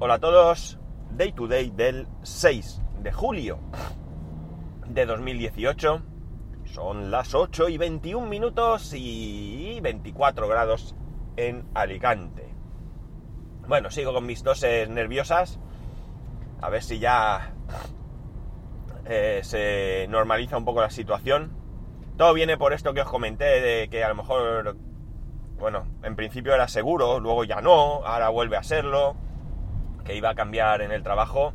Hola a todos, Day to Day del 6 de julio de 2018. Son las 8 y 21 minutos y 24 grados en Alicante. Bueno, sigo con mis toses nerviosas. A ver si ya eh, se normaliza un poco la situación. Todo viene por esto que os comenté de que a lo mejor, bueno, en principio era seguro, luego ya no, ahora vuelve a serlo que iba a cambiar en el trabajo.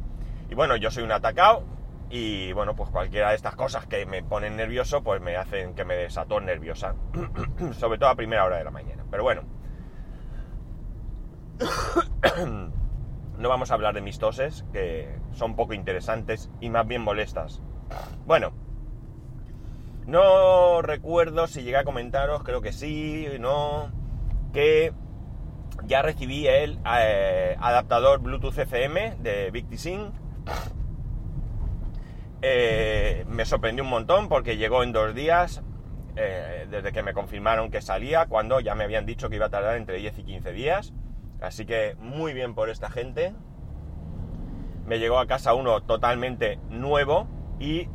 Y bueno, yo soy un atacado y bueno, pues cualquiera de estas cosas que me ponen nervioso, pues me hacen que me desató nerviosa. Sobre todo a primera hora de la mañana. Pero bueno. no vamos a hablar de mis toses, que son poco interesantes y más bien molestas. Bueno. No recuerdo si llegué a comentaros, creo que sí, no, que ya recibí el eh, adaptador Bluetooth FM de Victisync. Eh, me sorprendió un montón porque llegó en dos días, eh, desde que me confirmaron que salía, cuando ya me habían dicho que iba a tardar entre 10 y 15 días. Así que muy bien por esta gente. Me llegó a casa uno totalmente nuevo y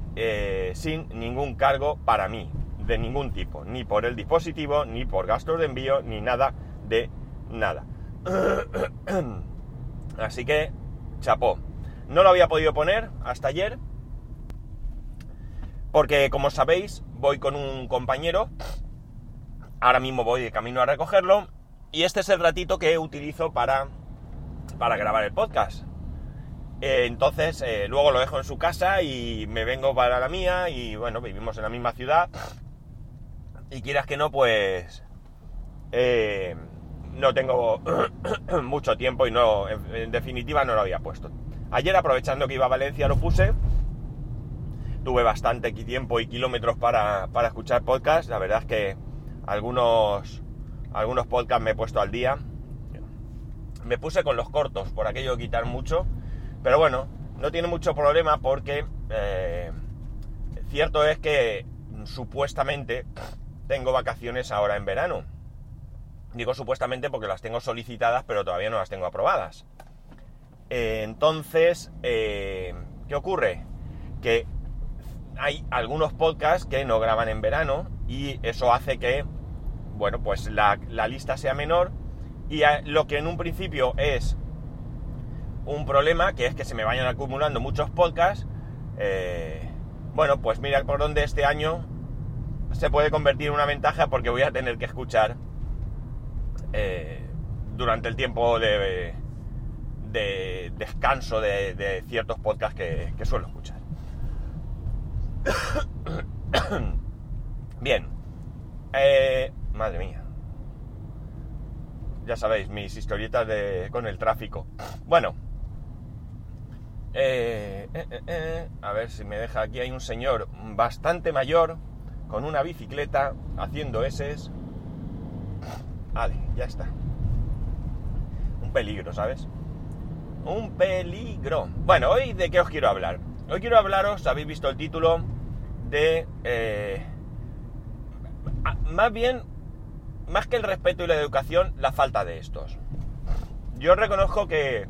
sin ningún cargo para mí, de ningún tipo, ni por el dispositivo, ni por gastos de envío, ni nada de nada. Así que, chapó. No lo había podido poner hasta ayer, porque como sabéis, voy con un compañero. Ahora mismo voy de camino a recogerlo. Y este es el ratito que utilizo para, para grabar el podcast. Eh, entonces, eh, luego lo dejo en su casa y me vengo para la mía. Y bueno, vivimos en la misma ciudad. Y quieras que no, pues. Eh, no tengo mucho tiempo y no, en, definitiva no lo había puesto. Ayer aprovechando que iba a Valencia lo puse. Tuve bastante tiempo y kilómetros para, escuchar podcasts. La verdad es que algunos, algunos podcasts me he puesto al día. Me puse con los cortos por aquello de quitar mucho. Pero bueno, no tiene mucho problema porque eh, cierto es que supuestamente tengo vacaciones ahora en verano Digo supuestamente porque las tengo solicitadas, pero todavía no las tengo aprobadas. Eh, entonces, eh, ¿qué ocurre? Que hay algunos podcasts que no graban en verano y eso hace que, bueno, pues la, lista sea menor y lo que en un principio es un problema, que es que se me vayan acumulando muchos podcasts, eh, bueno, pues mira por dónde este año se puede convertir en una ventaja porque voy a tener que escuchar eh, durante el tiempo de, de descanso de, ciertos podcasts que, suelo escuchar. Bien. Eh, madre mía. Ya sabéis, mis historietas de, con el tráfico. Bueno. Eh, a ver si me deja aquí. Hay un señor bastante mayor con una bicicleta haciendo eses Vale, ya está. Un peligro, ¿sabes? Un peligro. Bueno, hoy de qué os quiero hablar. Hoy quiero hablaros, habéis visto el título, de... Eh, más bien, más que el respeto y la educación, la falta de estos. Yo reconozco que,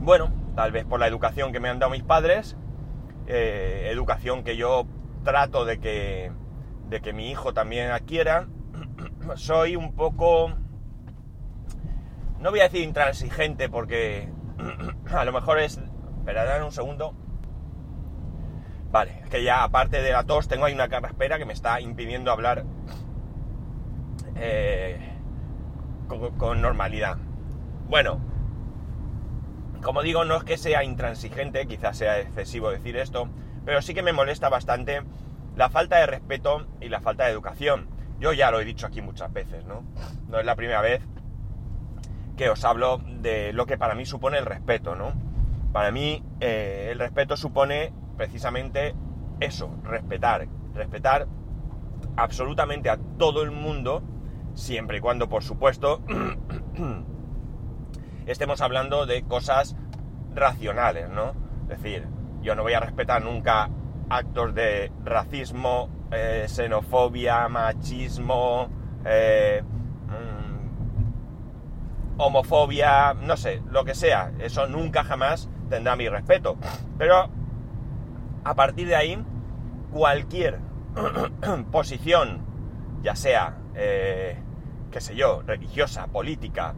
bueno, tal vez por la educación que me han dado mis padres, eh, educación que yo trato de que, de que mi hijo también adquiera, soy un poco... No voy a decir intransigente porque a lo mejor es... Esperad un segundo. Vale, es que ya aparte de la tos tengo ahí una carraspera que me está impidiendo hablar eh, con, normalidad. Bueno, como digo, no es que sea intransigente, quizás sea excesivo decir esto, pero sí que me molesta bastante la falta de respeto y la falta de educación. Yo ya lo he dicho aquí muchas veces, ¿no? No es la primera vez que os hablo de lo que para mí supone el respeto, ¿no? Para mí eh, el respeto supone precisamente eso, respetar, respetar absolutamente a todo el mundo, siempre y cuando, por supuesto, estemos hablando de cosas racionales, ¿no? Es decir, yo no voy a respetar nunca actos de racismo, eh, xenofobia, machismo, eh, mm, homofobia, no sé, lo que sea, eso nunca jamás tendrá mi respeto. Pero a partir de ahí, cualquier posición, ya sea, eh, qué sé yo, religiosa, política,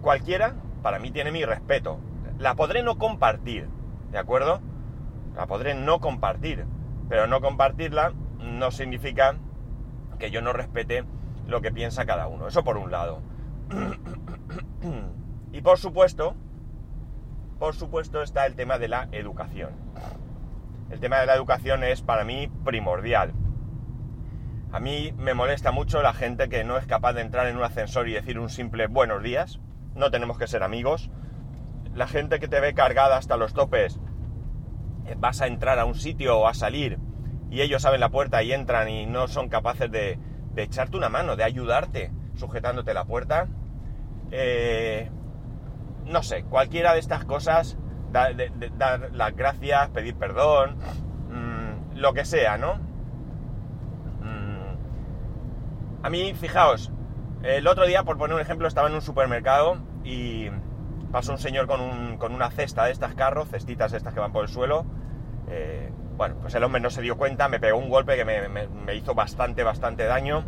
cualquiera, para mí tiene mi respeto. La podré no compartir, ¿de acuerdo? La podré no compartir, pero no compartirla no significa que yo no respete lo que piensa cada uno. Eso por un lado. y por supuesto, por supuesto está el tema de la educación. El tema de la educación es para mí primordial. A mí me molesta mucho la gente que no es capaz de entrar en un ascensor y decir un simple buenos días. No tenemos que ser amigos. La gente que te ve cargada hasta los topes, eh, vas a entrar a un sitio o a salir y ellos abren la puerta y entran y no son capaces de, echarte una mano, de ayudarte sujetándote la puerta. Eh, no sé, cualquiera de estas cosas, dar, las gracias, pedir perdón, mm, lo que sea, ¿no? Mm. A mí, fijaos, el otro día, por poner un ejemplo, estaba en un supermercado y pasó un señor con, una cesta de estas carros, cestitas estas que van por el suelo. Eh, bueno, pues el hombre no se dio cuenta, me pegó un golpe que me, hizo bastante, bastante daño.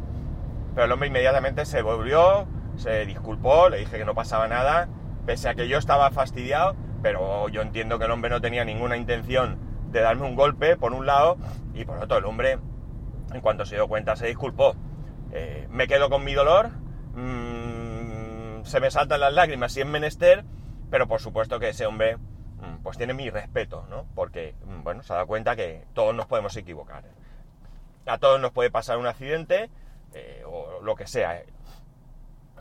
Pero el hombre inmediatamente se volvió, se disculpó, le dije que no pasaba nada, pese a que yo estaba fastidiado, pero yo entiendo que el hombre no tenía ninguna intención de darme un golpe, por un lado, y por otro, el hombre, en cuanto se dio cuenta, se disculpó. Eh, me quedo con mi dolor, mm, se me saltan las lágrimas si es menester, pero por supuesto que ese hombre pues tiene mi respeto, ¿no? Porque, mm, bueno, se ha dado cuenta que todos nos podemos equivocar. A todos nos puede pasar un accidente eh, o lo que sea.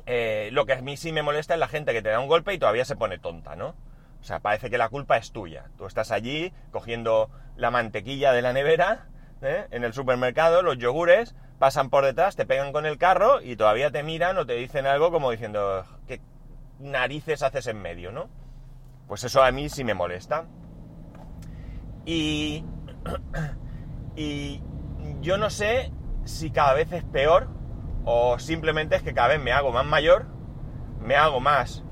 Eh, lo que a mí sí me molesta es la gente que te da un golpe y todavía se pone tonta, ¿no? O sea, parece que la culpa es tuya. Tú estás allí cogiendo la mantequilla de la nevera ¿eh? en el supermercado, los yogures, pasan por detrás, te pegan con el carro y todavía te miran o te dicen algo como diciendo, ¿qué narices haces en medio, no? Pues eso a mí sí me molesta. Y, y yo no sé si cada vez es peor o simplemente es que cada vez me hago más mayor, me hago más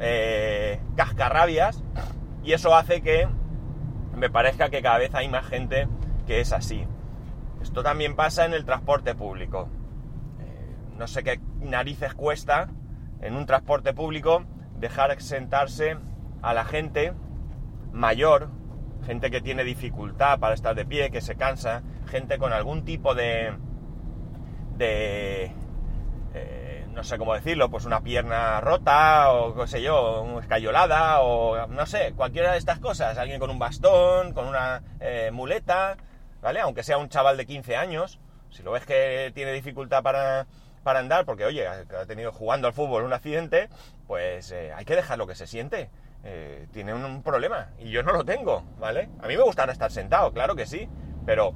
eh, cascarrabias y eso hace que me parezca que cada vez hay más gente que es así. Esto también pasa en el transporte público. Eh, no sé qué narices cuesta en un transporte público dejar sentarse a la gente mayor, gente que tiene dificultad para estar de pie, que se cansa, gente con algún tipo de... de eh, no sé cómo decirlo, pues una pierna rota o qué sé yo, escayolada o no sé, cualquiera de estas cosas, alguien con un bastón, con una eh, muleta, ¿vale? Aunque sea un chaval de 15 años, si lo ves que tiene dificultad para, para andar, porque oye, ha tenido jugando al fútbol un accidente, pues eh, hay que dejar lo que se siente. Eh, tiene un, problema y yo no lo tengo, ¿vale? A mí me gusta estar sentado, claro que sí, pero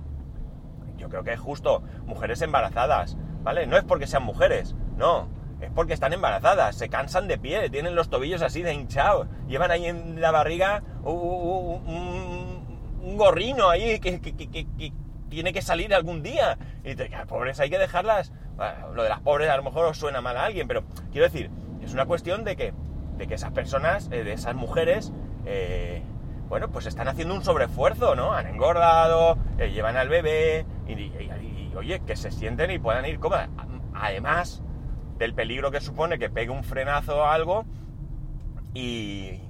yo creo que es justo mujeres embarazadas, ¿vale? No es porque sean mujeres, no, es porque están embarazadas, se cansan de pie, tienen los tobillos así de hinchados, llevan ahí en la barriga un, gorrino ahí que, tiene que salir algún día. Y te, pobres, hay que dejarlas. lo de las pobres a lo mejor suena mal a alguien, pero quiero decir, es una cuestión de que de que esas personas, eh, de esas mujeres, eh, bueno, pues están haciendo un sobreesfuerzo, ¿no? Han engordado, eh, llevan al bebé y, oye, que se sienten y puedan ir cómodas. Además del peligro que supone que pegue un frenazo o algo y,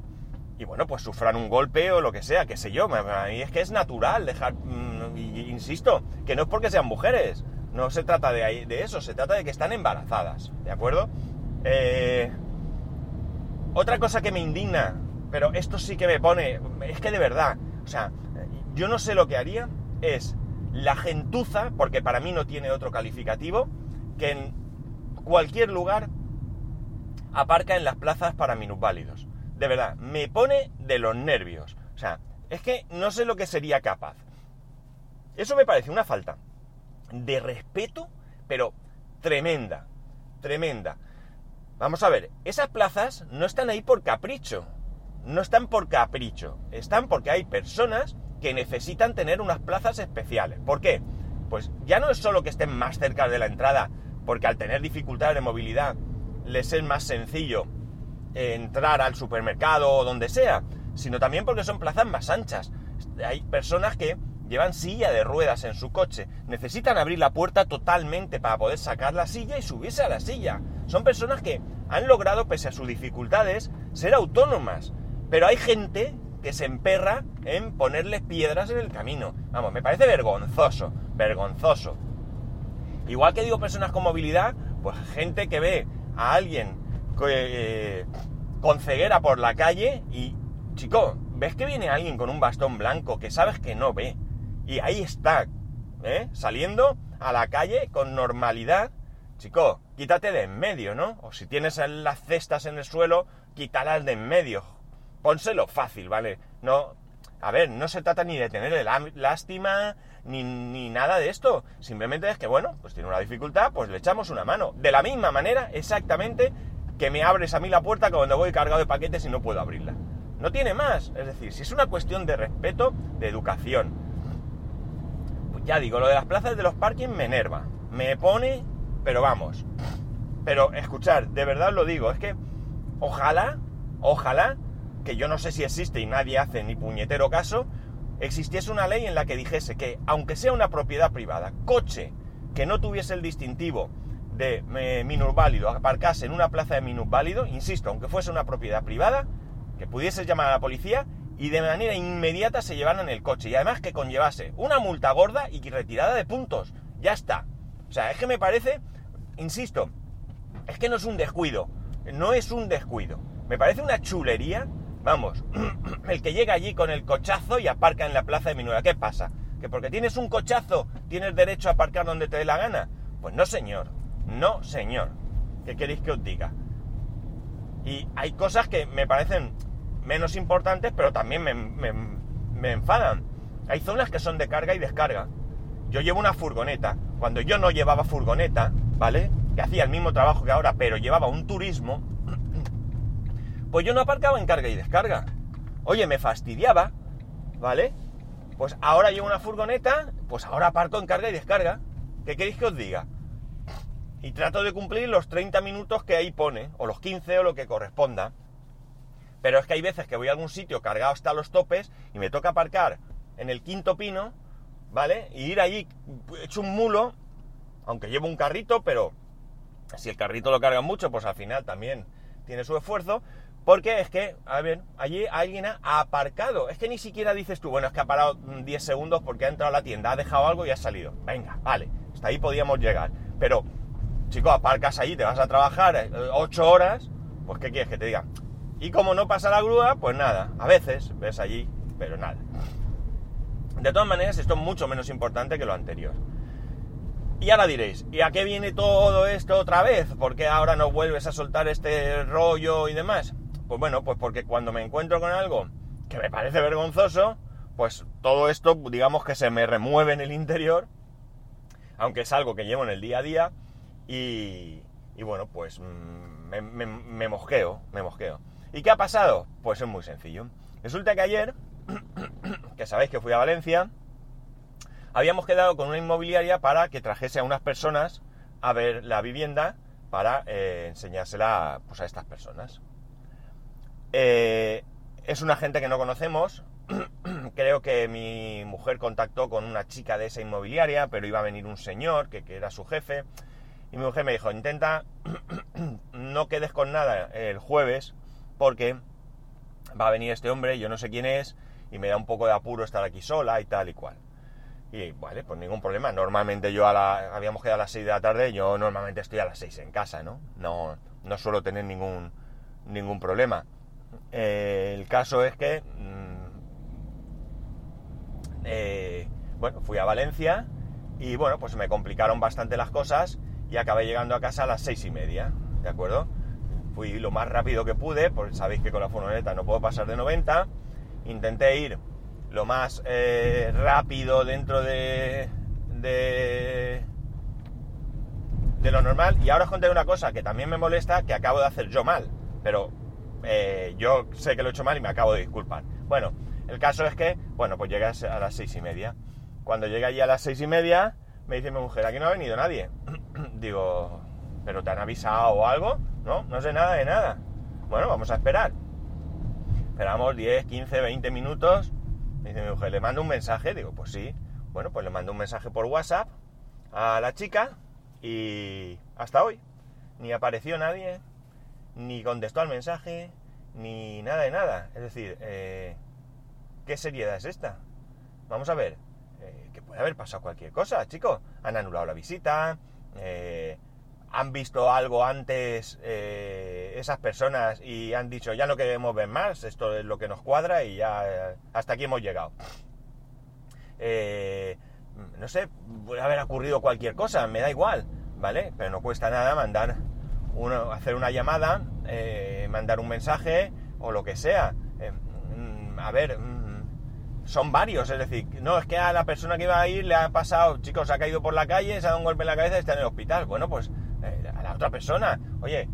y bueno, pues sufran un golpe o lo que sea, qué sé yo. A mí es que es natural dejar, mm, insisto, que no es porque sean mujeres, no se trata de, de eso, se trata de que están embarazadas, ¿de acuerdo? Eh, otra cosa que me indigna, pero esto sí que me pone, es que de verdad, o sea, yo no sé lo que haría, es la gentuza, porque para mí no tiene otro calificativo, que en cualquier lugar aparca en las plazas para minusválidos. De verdad, me pone de los nervios. O sea, es que no sé lo que sería capaz. Eso me parece una falta de respeto, pero tremenda, tremenda. Vamos a ver, esas plazas no están ahí por capricho. No están por capricho. Están porque hay personas que necesitan tener unas plazas especiales. ¿Por qué? Pues ya no es solo que estén más cerca de la entrada, porque al tener dificultades de movilidad les es más sencillo entrar al supermercado o donde sea, sino también porque son plazas más anchas. Hay personas que llevan silla de ruedas en su coche, necesitan abrir la puerta totalmente para poder sacar la silla y subirse a la silla. Son personas que han logrado, pese a sus dificultades, ser autónomas. Pero hay gente que se emperra en ponerles piedras en el camino. Vamos, me parece vergonzoso, vergonzoso. Igual que digo personas con movilidad, pues gente que ve a alguien eh, con ceguera por la calle y, chico, ves que viene alguien con un bastón blanco que sabes que no ve. Y ahí está, ¿eh? Saliendo a la calle con normalidad. Chico, quítate de en medio, ¿no? O si tienes las cestas en el suelo, quítalas de en medio. Pónselo fácil, ¿vale? No, a ver, no se trata ni de tener lástima, ni, ni, nada de esto. Simplemente es que, bueno, pues tiene una dificultad, pues le echamos una mano. De la misma manera, exactamente, que me abres a mí la puerta cuando voy cargado de paquetes y no puedo abrirla. No tiene más. Es decir, si es una cuestión de respeto, de educación. Pues ya digo, lo de las plazas de los parkings me enerva. Me pone, pero vamos. Pero escuchar, de verdad lo digo, es que ojalá, ojalá, que yo no sé si existe y nadie hace ni puñetero caso, existiese una ley en la que dijese que, aunque sea una propiedad privada, coche que no tuviese el distintivo de eh, minusválido aparcase en una plaza de minusválido, insisto, aunque fuese una propiedad privada, que pudiese llamar a la policía y de manera inmediata se llevaran el coche. Y además que conllevase una multa gorda y retirada de puntos. Ya está. O sea, es que me parece, insisto, es que no es un descuido. No es un descuido. Me parece una chulería. Vamos, el que llega allí con el cochazo y aparca en la plaza de Minuera. ¿Qué pasa? ¿Que porque tienes un cochazo tienes derecho a aparcar donde te dé la gana? Pues no, señor. No, señor. ¿Qué queréis que os diga? Y hay cosas que me parecen menos importantes, pero también me, enfadan. Hay zonas que son de carga y descarga. Yo llevo una furgoneta. Cuando yo no llevaba furgoneta, ¿vale? Que hacía el mismo trabajo que ahora, pero llevaba un turismo, pues yo no aparcaba en carga y descarga. Oye, me fastidiaba, ¿vale? Pues ahora llevo una furgoneta, pues ahora aparco en carga y descarga. ¿Qué queréis que os diga? y trato de cumplir los 30 minutos que ahí pone, o los 15 o lo que corresponda. Pero es que hay veces que voy a algún sitio cargado hasta los topes y me toca aparcar en el quinto pino, ¿vale? Y ir allí hecho un mulo, aunque llevo un carrito, pero si el carrito lo carga mucho, pues al final también tiene su esfuerzo. Porque es que, a ver, allí alguien ha aparcado. Es que ni siquiera dices tú, bueno, es que ha parado 10 segundos porque ha entrado a la tienda, ha dejado algo y ha salido. Venga, vale, hasta ahí podíamos llegar. Pero chico, aparcas allí, te vas a trabajar 8 eh, horas, pues ¿qué quieres que te diga? Y como no pasa la grúa, pues nada, a veces ves allí, pero nada. De todas maneras, esto es mucho menos importante que lo anterior. Y ahora diréis, ¿y a qué viene todo esto otra vez? ¿Por qué ahora no vuelves a soltar este rollo y demás? Pues bueno, pues porque cuando me encuentro con algo que me parece vergonzoso, pues todo esto, digamos que se me remueve en el interior, aunque es algo que llevo en el día a día, y, bueno, pues mm, me, mosqueo, me mosqueo. ¿Y qué ha pasado? Pues es muy sencillo. Resulta que ayer, que sabéis que fui a Valencia, habíamos quedado con una inmobiliaria para que trajese a unas personas a ver la vivienda para eh, enseñársela pues, a estas personas. Eh, es una gente que no conocemos. Creo que mi mujer contactó con una chica de esa inmobiliaria, pero iba a venir un señor que, que era su jefe. Y mi mujer me dijo, intenta no quedes con nada el jueves porque va a venir este hombre, yo no sé quién es, y me da un poco de apuro estar aquí sola y tal y cual. Y vale, pues ningún problema. Normalmente yo a la, habíamos quedado a las 6 de la tarde, yo normalmente estoy a las 6 en casa, ¿no? No, no suelo tener ningún, ningún problema. Eh, el caso es que, mm, eh, bueno, fui a Valencia y bueno, pues me complicaron bastante las cosas y acabé llegando a casa a las seis y media, ¿de acuerdo? Fui lo más rápido que pude, porque sabéis que con la furgoneta no puedo pasar de 90. Intenté ir lo más eh, rápido dentro de, de, de lo normal. Y ahora os contaré una cosa que también me molesta, que acabo de hacer yo mal. Pero eh, yo sé que lo he hecho mal y me acabo de disculpar. Bueno, el caso es que, bueno, pues llegué a las seis y media. Cuando llegué allí a las seis y media, me dice mi mujer, aquí no ha venido nadie. Digo, ¿pero te han avisado o algo? No, no sé nada de nada. Bueno, vamos a esperar. Esperamos 10, 15, 20 minutos. Dice mi mujer, ¿le mando un mensaje? Digo, pues sí. Bueno, pues le mando un mensaje por WhatsApp a la chica y hasta hoy. Ni apareció nadie, ni contestó al mensaje, ni nada de nada. Es decir, eh, ¿qué seriedad es esta? Vamos a ver, eh, que puede haber pasado cualquier cosa, chicos. Han anulado la visita, eh, han visto algo antes esas personas y han dicho ya no queremos ver más, esto es lo que nos cuadra y ya hasta aquí hemos llegado. no sé, puede haber ocurrido cualquier cosa, me da igual, ¿vale? Pero no cuesta nada mandar hacer una llamada, eh, mandar un mensaje o lo que sea. Eh, mm, a ver, mm, son varios, es decir, no es que a la persona que iba a ir le ha pasado, chicos, ha caído por la calle, se ha dado un golpe en la cabeza y está en el hospital. Bueno, pues eh, a la otra persona, oye,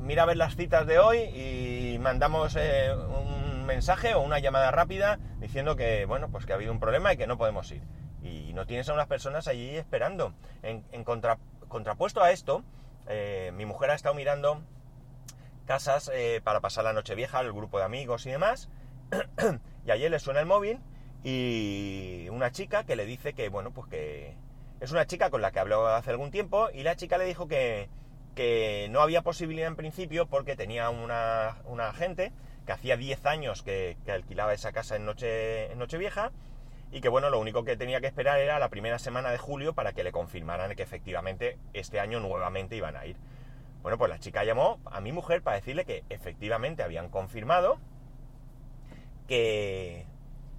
mira a ver las citas de hoy y mandamos un mensaje o una llamada rápida diciendo que, bueno, pues que ha habido un problema y que no podemos ir. Y no tienes a unas personas allí esperando. En, contrapuesto a esto, eh, mi mujer ha estado mirando casas eh, para pasar la noche vieja, el grupo de amigos y demás. y ayer le suena el móvil y una chica que le dice que, bueno, pues que es una chica con la que habló hace algún tiempo y la chica le dijo que, que no había posibilidad en principio porque tenía una, una agente que hacía 10 años que, alquilaba esa casa en noche, en noche vieja y que bueno, lo único que tenía que esperar era la primera semana de julio para que le confirmaran que efectivamente este año nuevamente iban a ir. Bueno, pues la chica llamó a mi mujer para decirle que efectivamente habían confirmado que,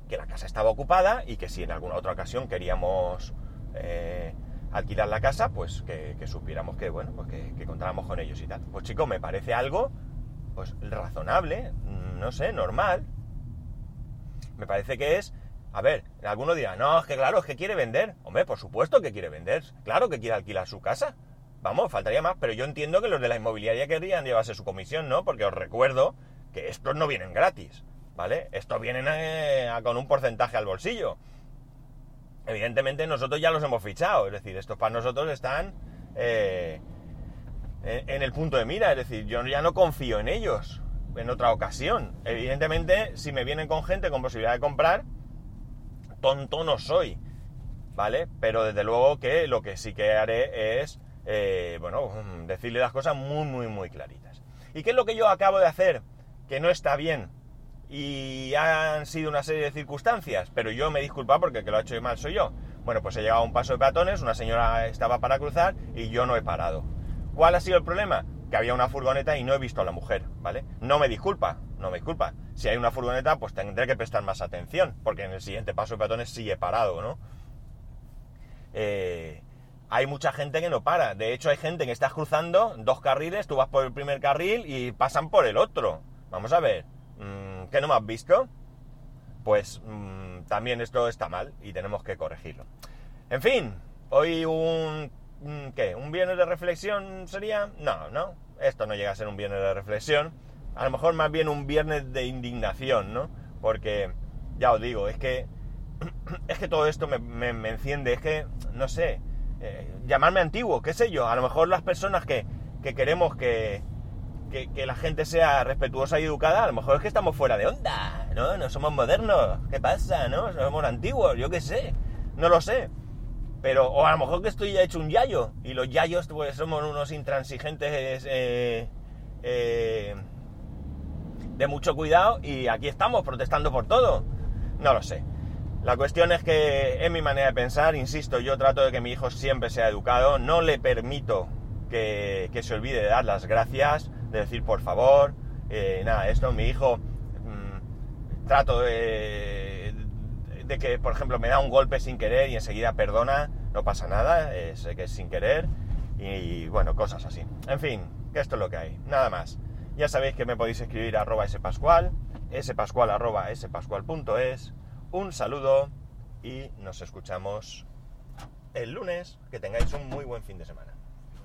que la casa estaba ocupada y que si en alguna otra ocasión queríamos eh, alquilar la casa, pues que, supiéramos que, bueno, pues que, contáramos con ellos y tal. Pues chico, me parece algo pues razonable, no sé, normal. Me parece que es a ver, alguno dirá, no, es que claro, es que quiere vender. Hombre, por supuesto que quiere vender. Claro que quiere alquilar su casa. Vamos, faltaría más, pero yo entiendo que los de la inmobiliaria querrían llevarse su comisión, ¿no? Porque os recuerdo que estos no vienen gratis, ¿vale? Estos vienen eh, con un porcentaje al bolsillo. Evidentemente nosotros ya los hemos fichado, es decir, estos para nosotros están eh, en el punto de mira, es decir, yo ya no confío en ellos en otra ocasión. Evidentemente, si me vienen con gente con posibilidad de comprar, tonto no soy, ¿vale? Pero desde luego que lo que sí que haré es, eh, bueno, decirle las cosas muy, muy, muy claritas. ¿Y qué es lo que yo acabo de hacer? Que no está bien. Y han sido una serie de circunstancias, pero yo me disculpa porque el que lo ha hecho mal soy yo. Bueno, pues he llegado a un paso de peatones, una señora estaba para cruzar y yo no he parado. ¿Cuál ha sido el problema? Que había una furgoneta y no he visto a la mujer, ¿vale? No me disculpa, no me disculpa. Si hay una furgoneta, pues tendré que prestar más atención, porque en el siguiente paso de peatones sí he parado, ¿no? Eh, hay mucha gente que no para. De hecho, hay gente que estás cruzando dos carriles, tú vas por el primer carril y pasan por el otro. Vamos a ver, mm, ¿qué no me has visto? Pues mm, también esto está mal y tenemos que corregirlo. En fin, hoy un... ¿Qué? ¿Un viernes de reflexión sería? No, no. Esto no llega a ser un viernes de reflexión a lo mejor más bien un viernes de indignación, ¿no? Porque, ya os digo, es que, es que todo esto me, enciende, es que, no sé, eh, llamarme antiguo, qué sé yo, a lo mejor las personas que, queremos que, que, la gente sea respetuosa y educada, a lo mejor es que estamos fuera de onda, ¿no? No somos modernos, ¿qué pasa, no? Somos antiguos, yo qué sé, no lo sé. Pero, o a lo mejor que estoy ya hecho un yayo, y los yayos pues somos unos intransigentes eh, eh, de mucho cuidado y aquí estamos protestando por todo. No lo sé. La cuestión es que es mi manera de pensar, insisto, yo trato de que mi hijo siempre sea educado, no le permito que, se olvide de dar las gracias, de decir por favor, eh, nada, esto, mi hijo mm, trato de, que, por ejemplo, me da un golpe sin querer y enseguida perdona, no pasa nada, sé que es sin querer y bueno, cosas así. En fin, que esto es lo que hay, nada más. Ya sabéis que me podéis escribir arroba spascual, spascual arroba spascual.es. Un saludo y nos escuchamos el lunes. Que tengáis un muy buen fin de semana.